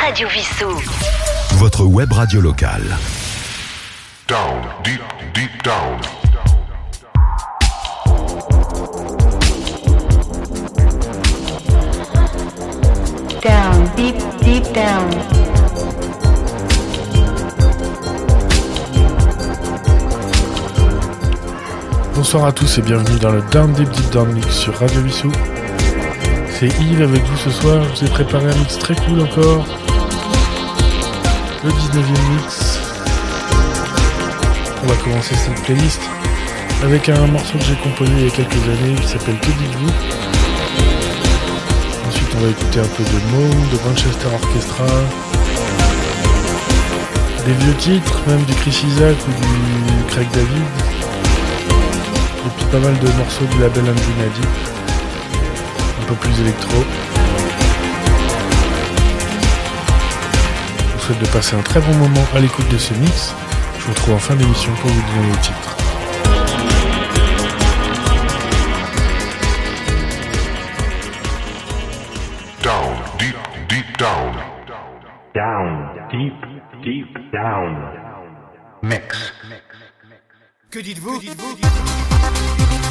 Radio Vissou. Votre web radio locale. Down, deep, deep down. Down, deep, deep down. Bonsoir à tous et bienvenue dans le Down Deep Deep Down Mix sur Radio Vissou. C'est Yves avec vous ce soir, je vous ai préparé un mix très cool encore. Le 19e mix. On va commencer cette playlist avec un morceau que j'ai composé il y a quelques années qui s'appelle Que dites-vous? Ensuite on va écouter un peu de Moe, de Manchester Orchestra, des vieux titres, même du Chris Isaac ou du Craig David. Et puis pas mal de morceaux du label Andrew Nadi. Un peu plus électro. Souhaite de passer un très bon moment à l'écoute de ce mix. Je vous retrouve en fin d'émission pour vous donner le titre. Down, deep, deep down. Down, deep, deep down. Mix. Que dites-vous? Down,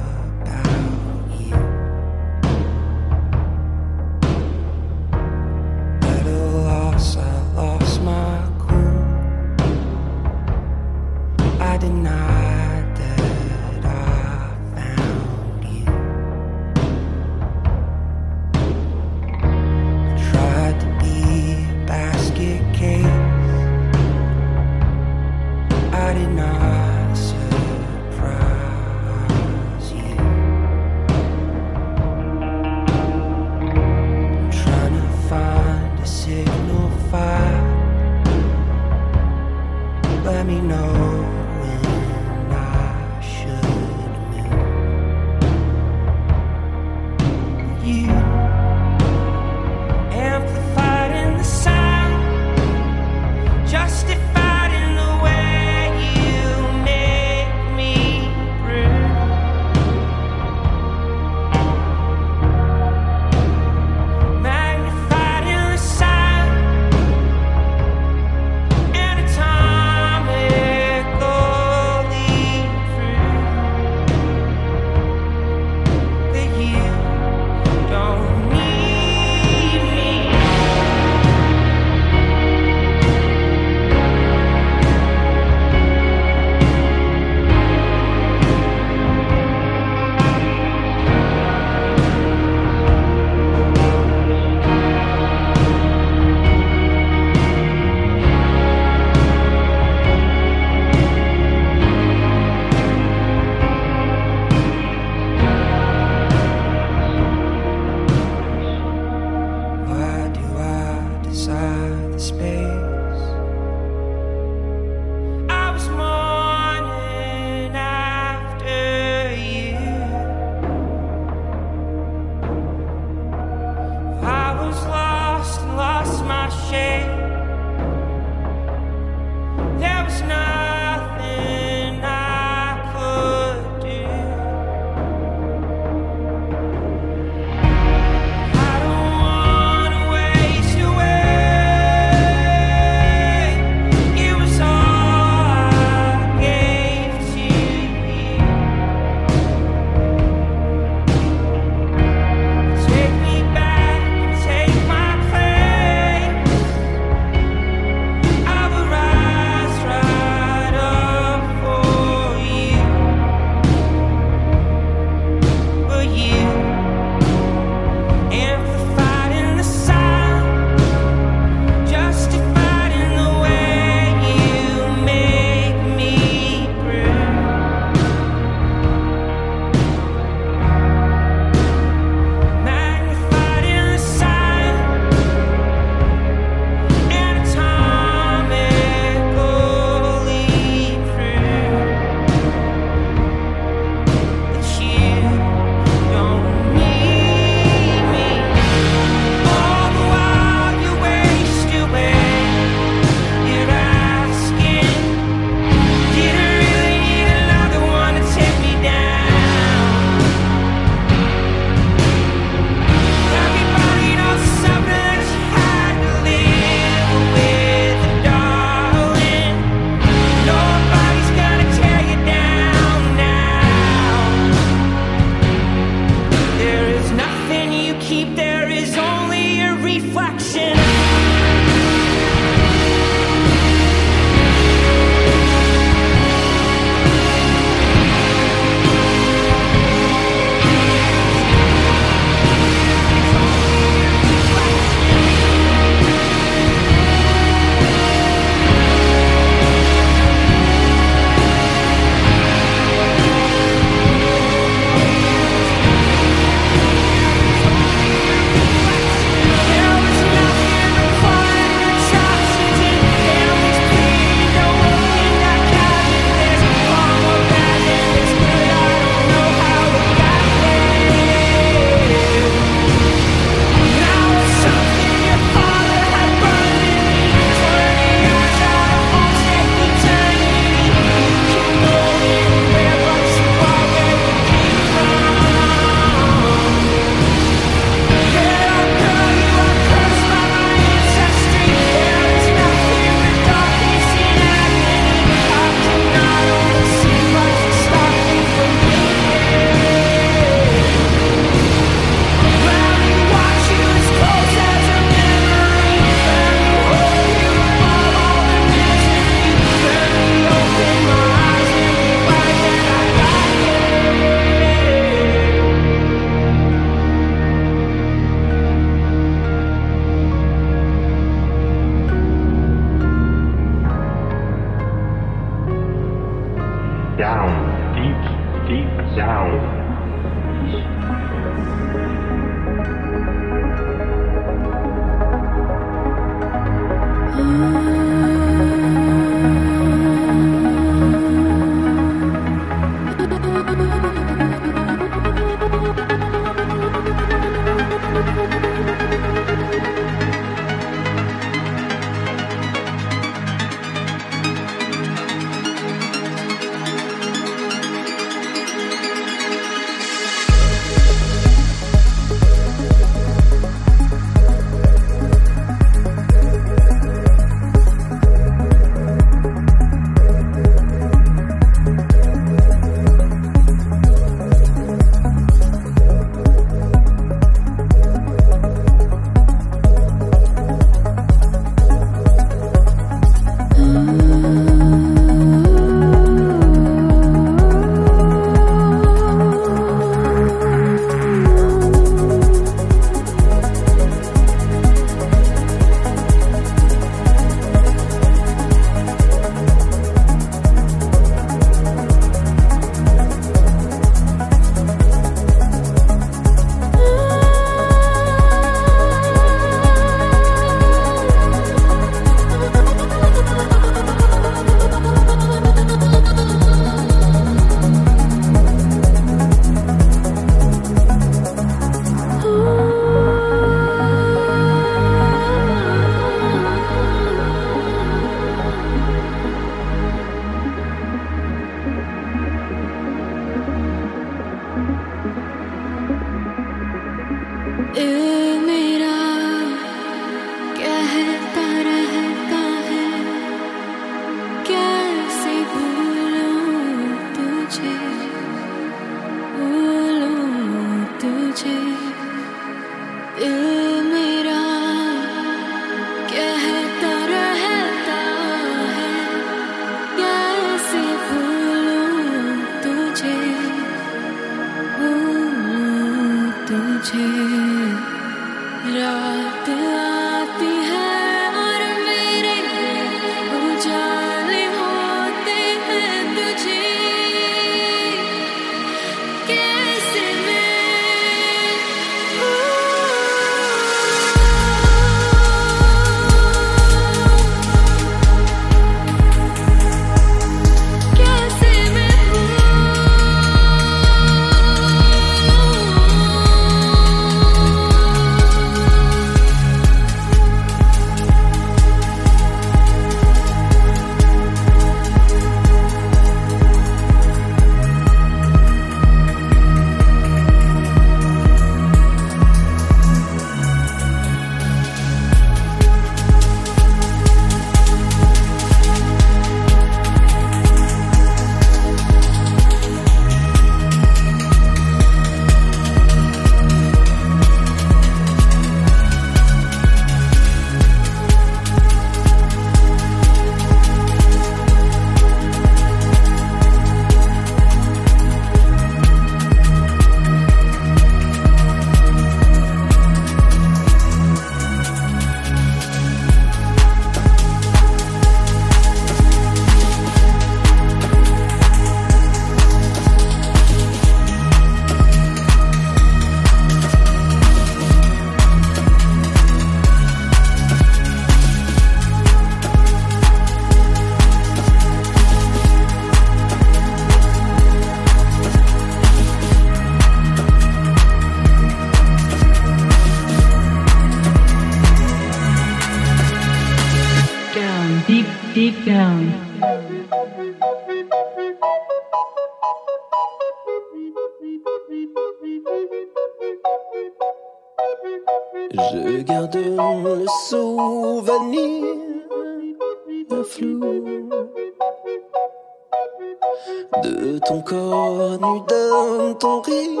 dans ton rire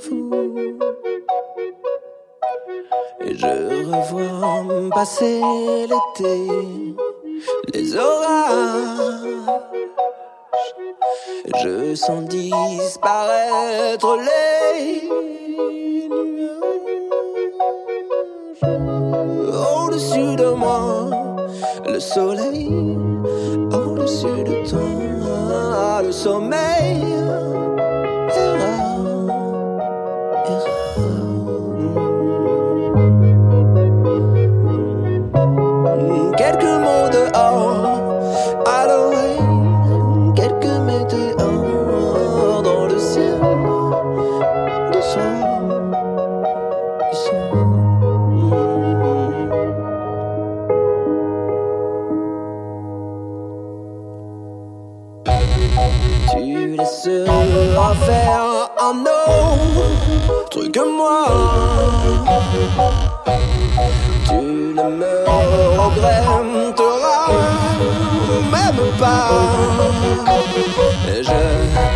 fou. Et je revois passer l'été, les orages. Je sens disparaître les nuages. Au-dessus de moi, le soleil. Au-dessus de toi, le sommeil. Tu ne me regretteras même pas. Et je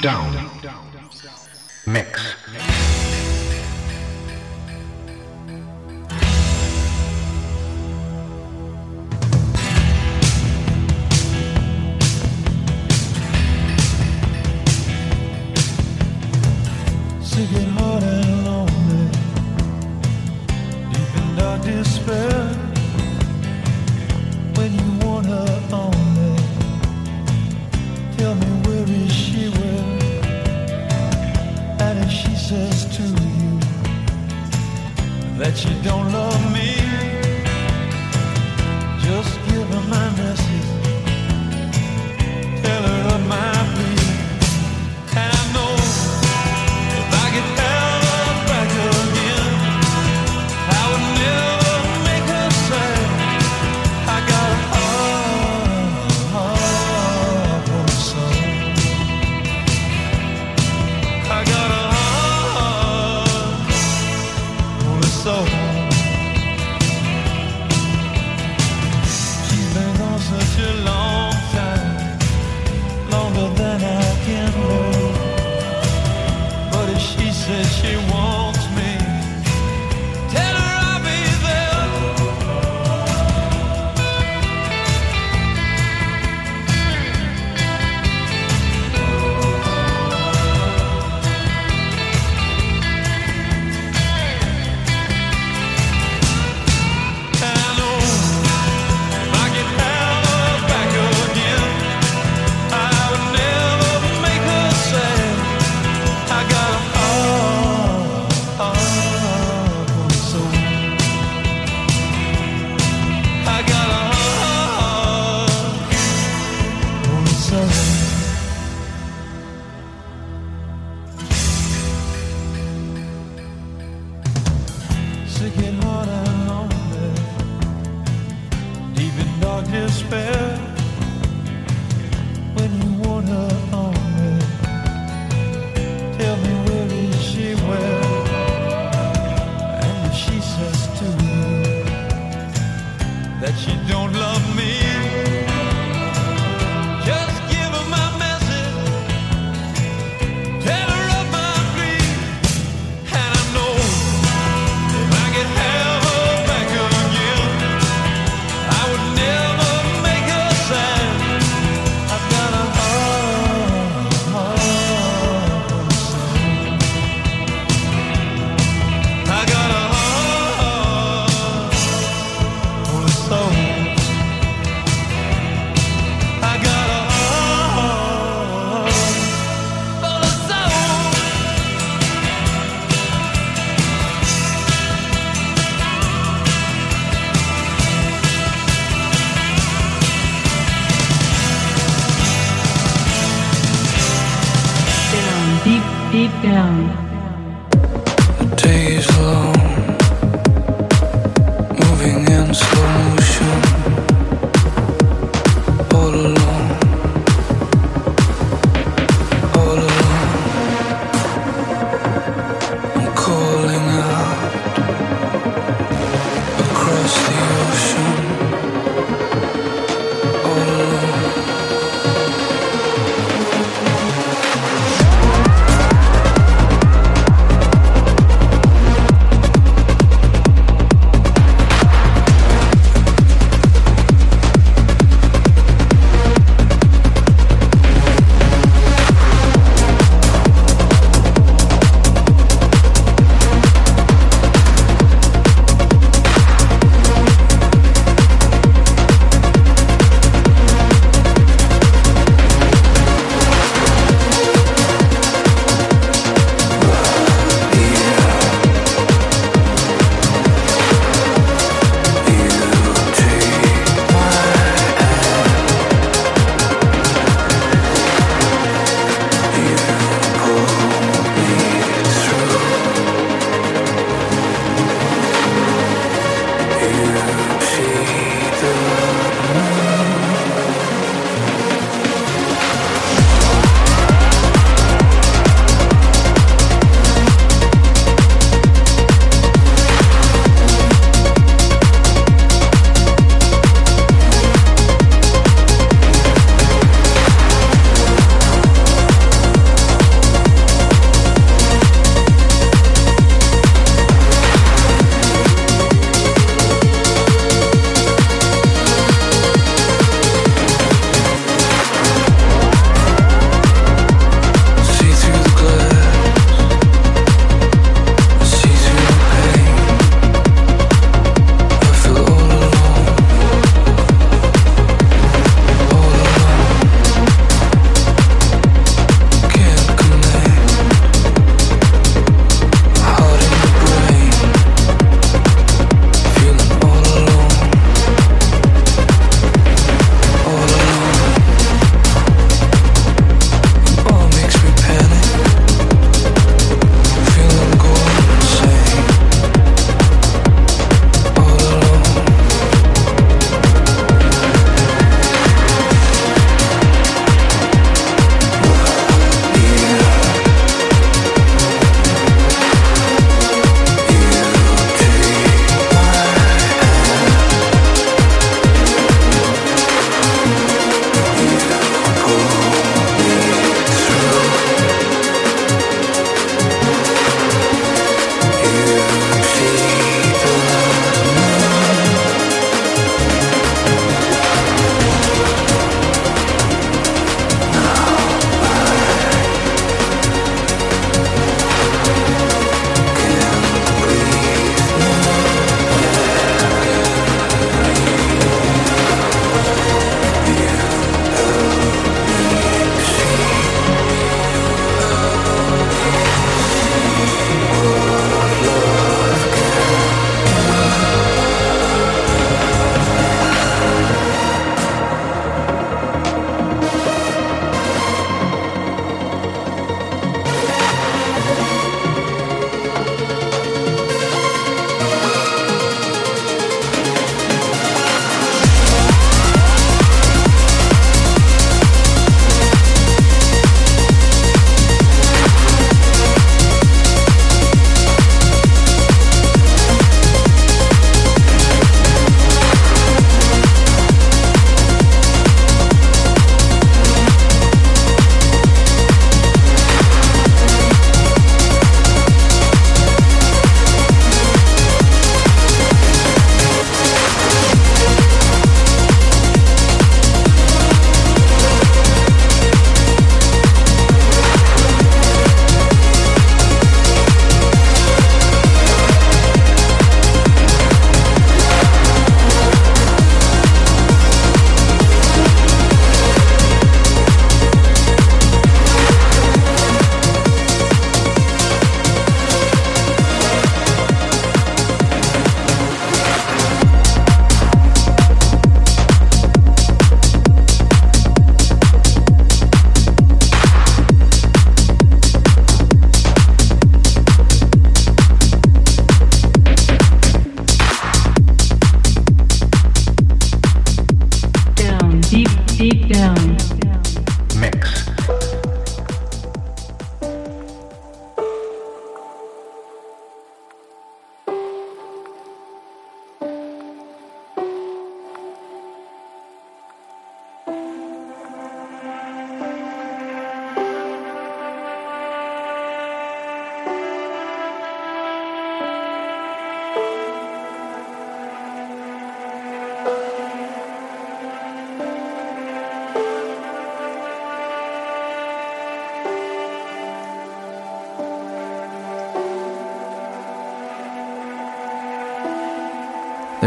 Down Mix. Sick and hard and lonely, deep in dark despair.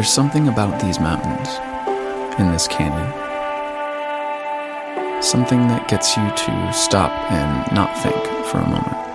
There's something about these mountains, in this canyon. Something that gets you to stop and not think for a moment.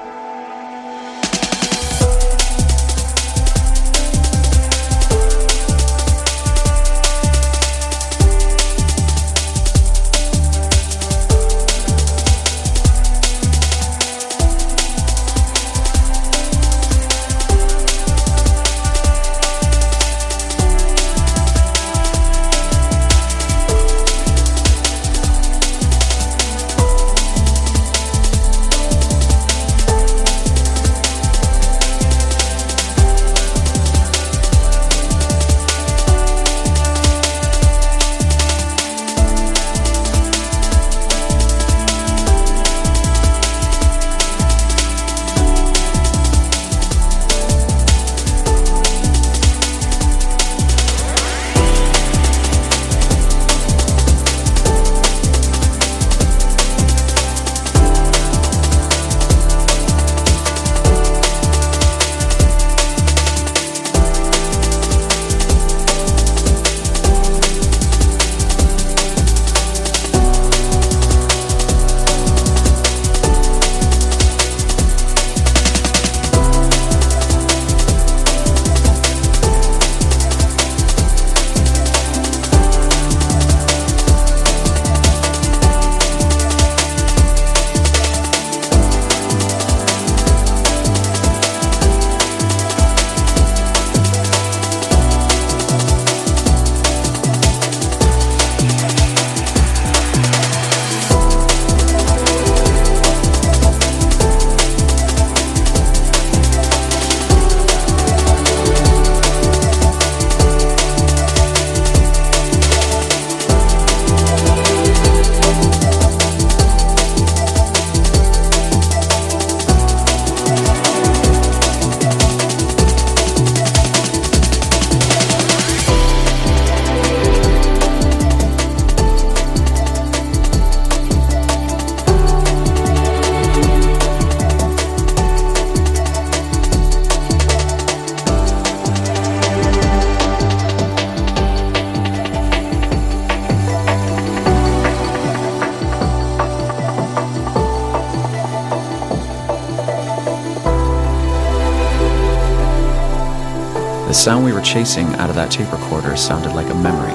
Sound we were chasing out of that tape recorder sounded like a memory.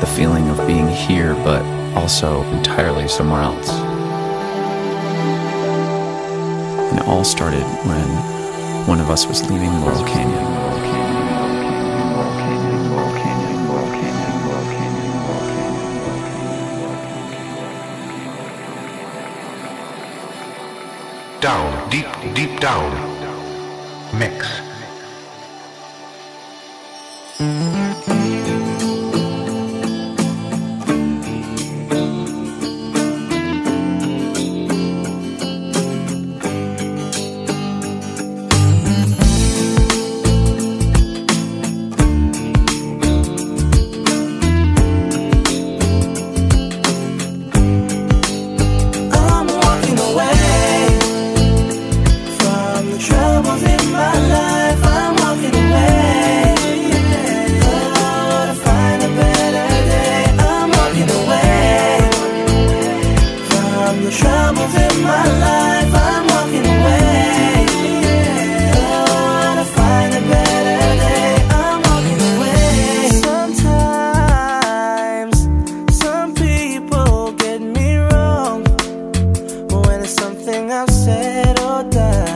The feeling of being here, but also entirely somewhere else. And it all started when one of us was leaving Laurel Canyon. Down, deep, deep down. Mix. tenga cerota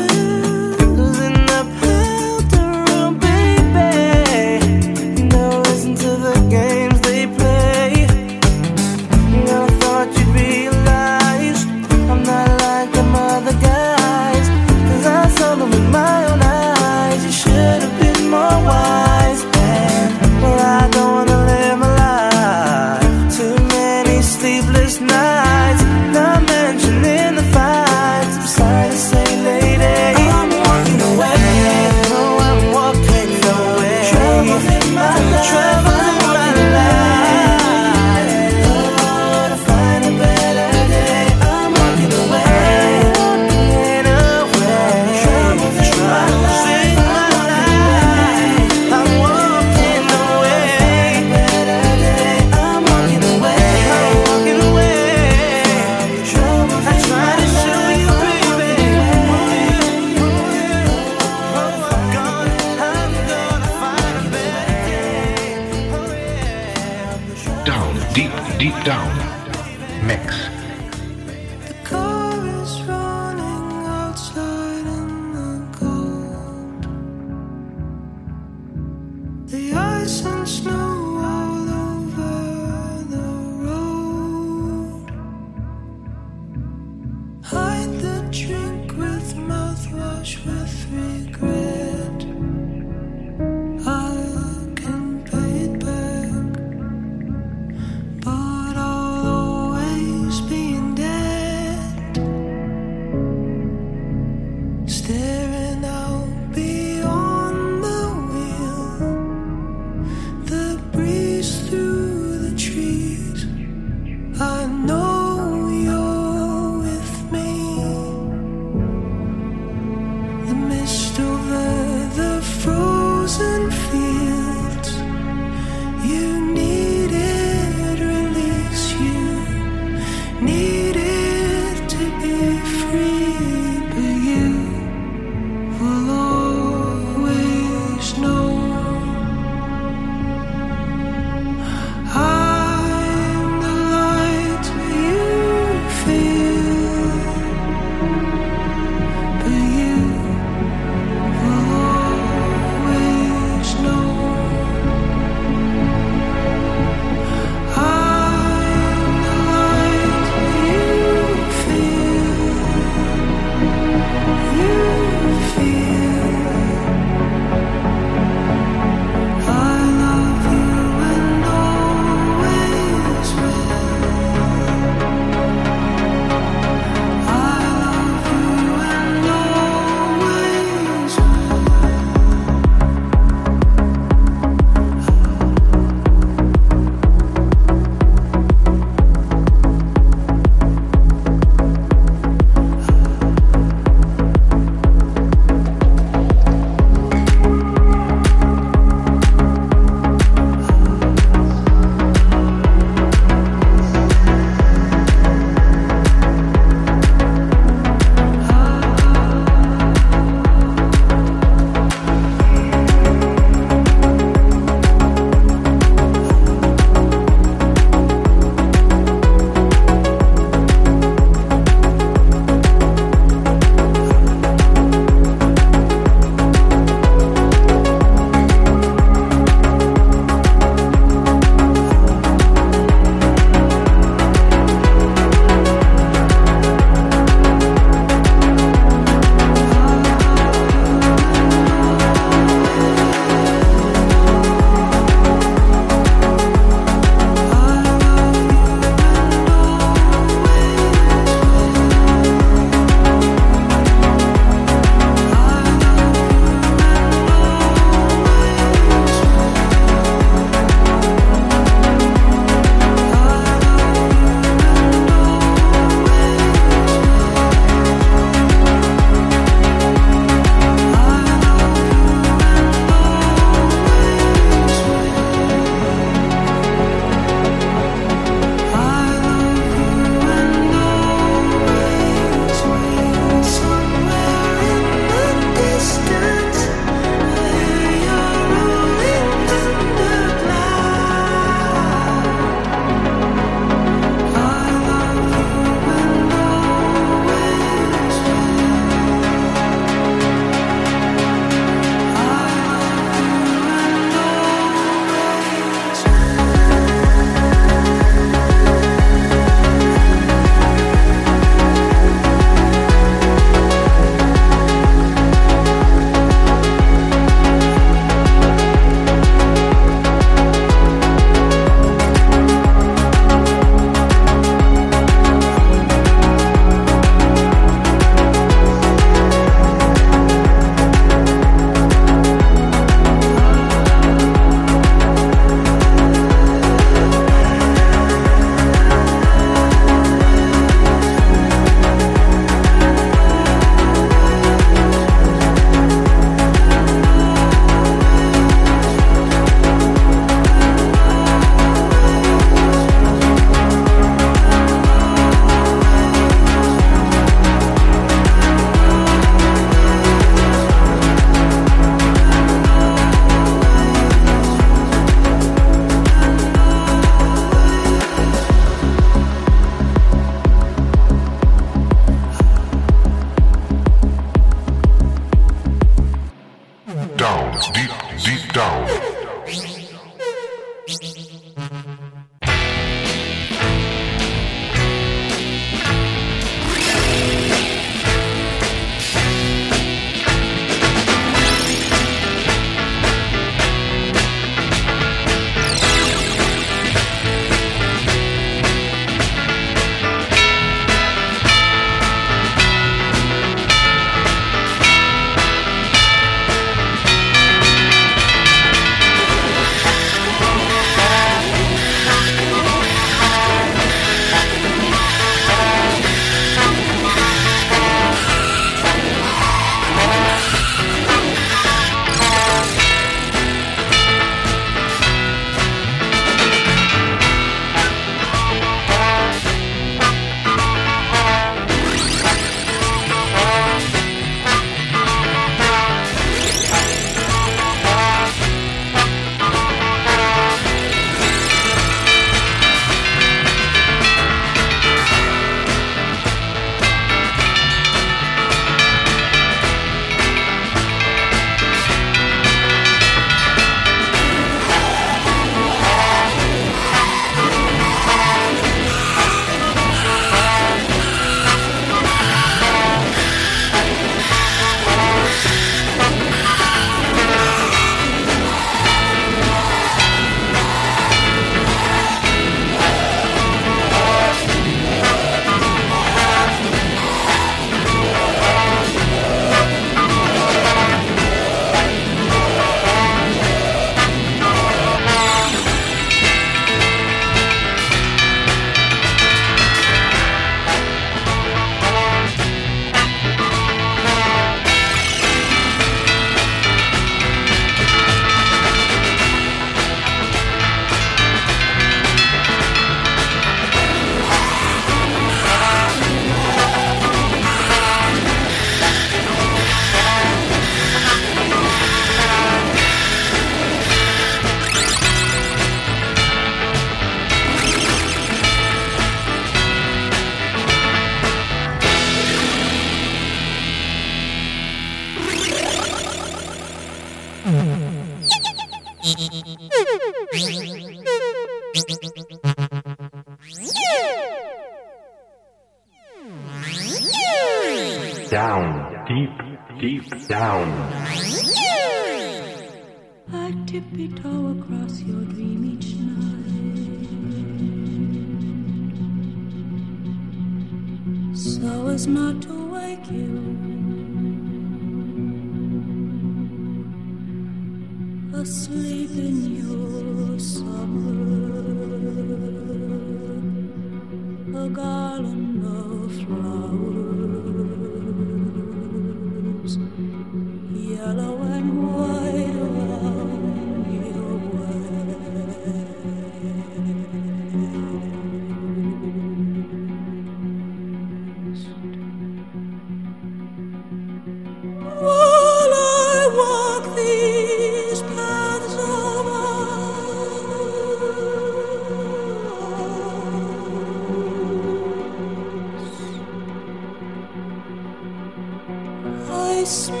place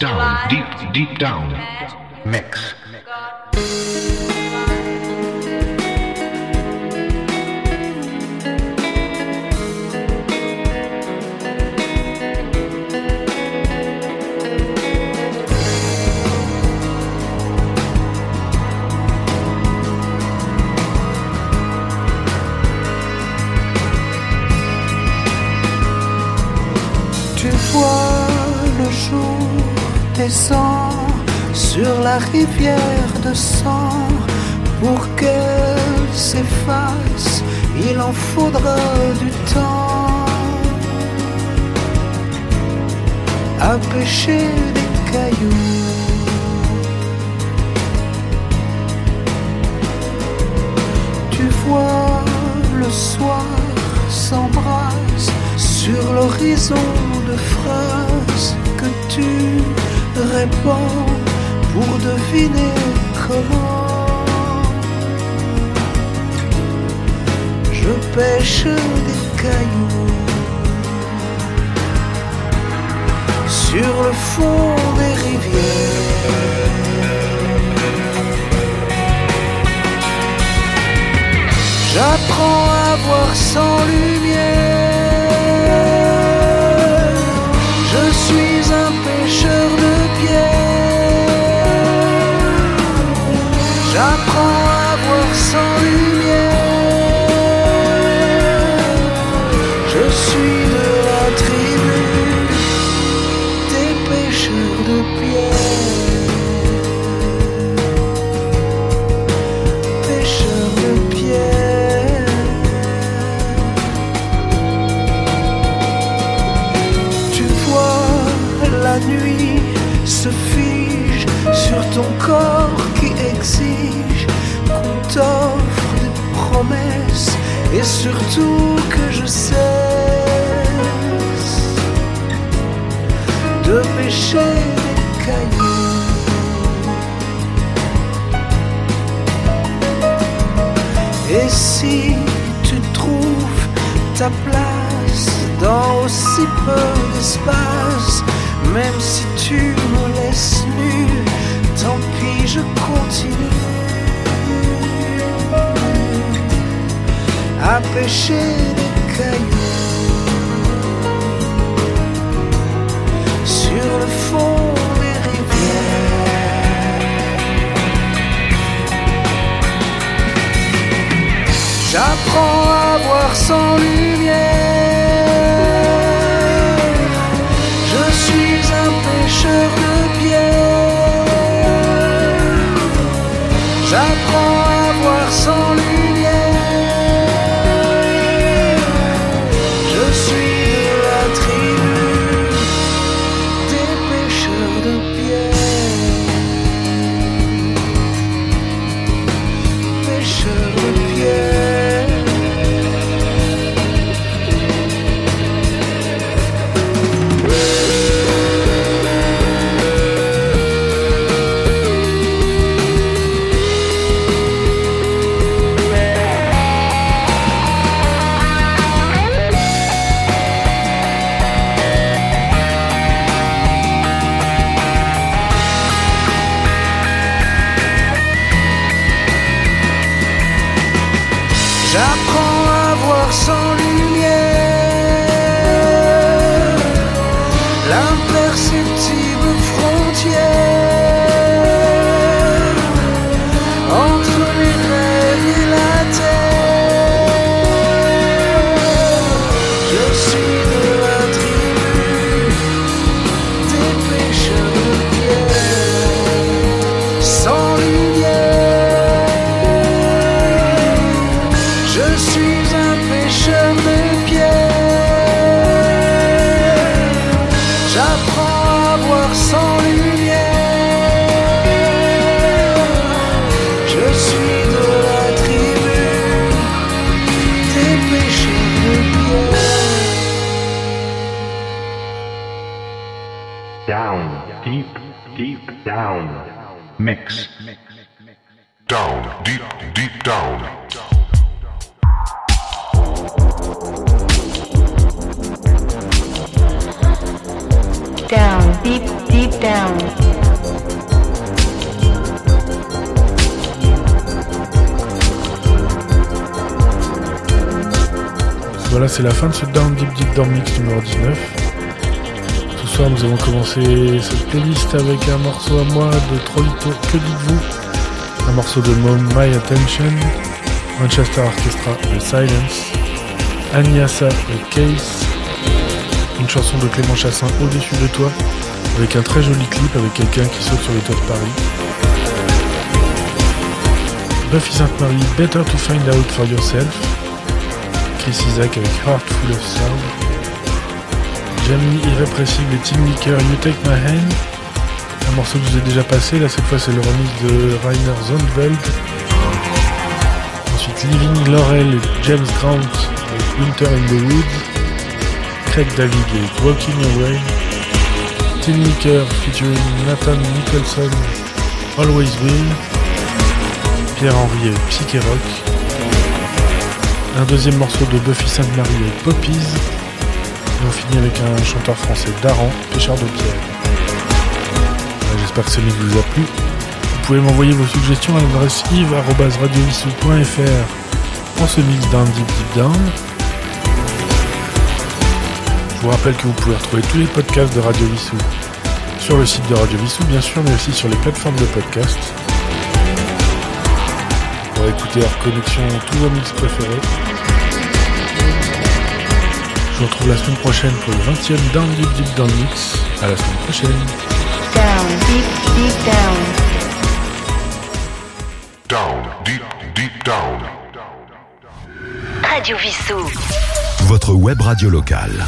down, deep, deep down. Mix. rivière de sang pour qu'elle s'efface. Il en faudra du temps à pêcher des cailloux. Tu vois le soir s'embrasse sur l'horizon de phrases que tu répands pour deviner comment je pêche des cailloux sur le fond des rivières. J'apprends à voir sans lumière. Voilà, c'est la fin de ce Down Deep Deep Down Mix numéro 19. Ce soir, nous avons commencé cette playlist avec un morceau à moi de Trollito, que dites-vous? Un morceau de Mom, My Attention, Manchester Orchestra, The Silence, Agnasa, The Case, une chanson de Clément Chassin, Au-dessus de toi, avec un très joli clip avec quelqu'un qui saute sur les toits de Paris. Buffy Sainte-Marie, Better to Find Out for Yourself, Isaac avec Heart Full of Sound, Jamie Irrépressible et Tim Licker, You Take My Hand, un morceau que je vous ai déjà passé, là cette fois c'est le remix de Rainer Zondveld. Ensuite Living Laurel et James Grant avec Winter in the Woods, Craig David et Walking Away, Tim Licker featuring Nathan Nicholson, Always Will, Pierre-Henri et Psyche Rock, un deuxième morceau de Buffy Sainte-Marie et Poppies. Et on finit avec un chanteur français, Daran, pêcheur de pierre. J'espère que ce mix vous a plu. Vous pouvez m'envoyer vos suggestions à l'adresse yves.radiovissou.fr pour ce mix Down Deep Deep Down. Je vous rappelle que vous pouvez retrouver tous les podcasts de Radio Vissou sur le site de Radio Vissou, bien sûr, mais aussi sur les plateformes de podcast. Pour écouter hors connexion tous vos mix préférés. Je vous retrouve la semaine prochaine pour le 20e Down Deep Deep Down Mix. À la semaine prochaine. Down, deep, deep down. Down, deep, deep down. Radio Vissou. Votre web radio locale.